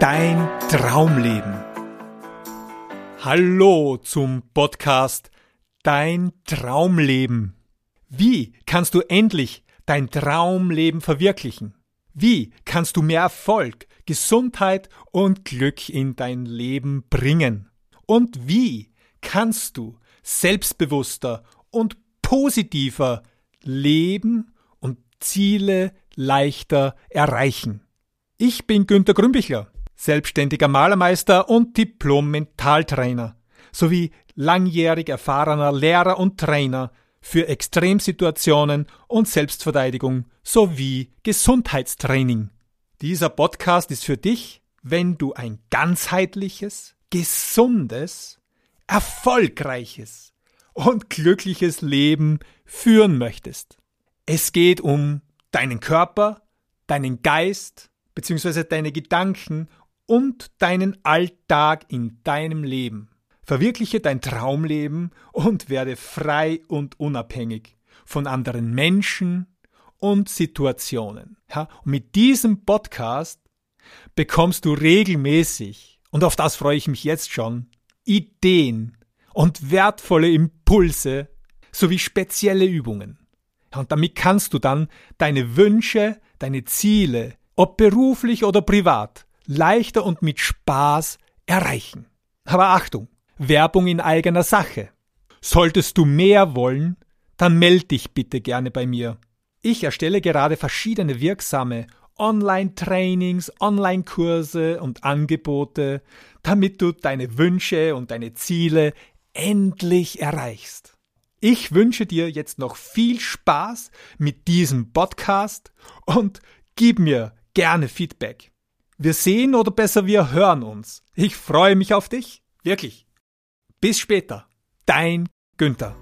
dein Traumleben. Hallo zum Podcast Dein Traumleben. Wie kannst du endlich dein Traumleben verwirklichen? Wie kannst du mehr Erfolg, Gesundheit und Glück in dein Leben bringen? Und wie kannst du selbstbewusster und positiver leben und Ziele leichter erreichen? Ich bin Günter Grünbichler, selbstständiger Malermeister und Diplom-Mentaltrainer sowie langjährig erfahrener Lehrer und Trainer für Extremsituationen und Selbstverteidigung sowie Gesundheitstraining. Dieser Podcast ist für dich, wenn du ein ganzheitliches, gesundes, erfolgreiches und glückliches Leben führen möchtest. Es geht um deinen Körper, deinen Geist bzw. deine Gedanken und deinen Alltag in deinem Leben. Verwirkliche dein Traumleben und werde frei und unabhängig von anderen Menschen und Situationen. Ja, und mit diesem Podcast bekommst du regelmäßig, und auf das freue ich mich jetzt schon, Ideen und wertvolle Impulse sowie spezielle Übungen. Und damit kannst du dann deine Wünsche, deine Ziele, ob beruflich oder privat, leichter und mit Spaß erreichen. Aber Achtung, Werbung in eigener Sache. Solltest du mehr wollen, dann meld dich bitte gerne bei mir. Ich erstelle gerade verschiedene wirksame Online-Trainings, Online-Kurse und Angebote, damit du deine Wünsche und deine Ziele endlich erreichst. Ich wünsche dir jetzt noch viel Spaß mit diesem Podcast und gib mir gerne Feedback. Wir sehen oder besser wir hören uns. Ich freue mich auf dich. Wirklich. Bis später. Dein Günther.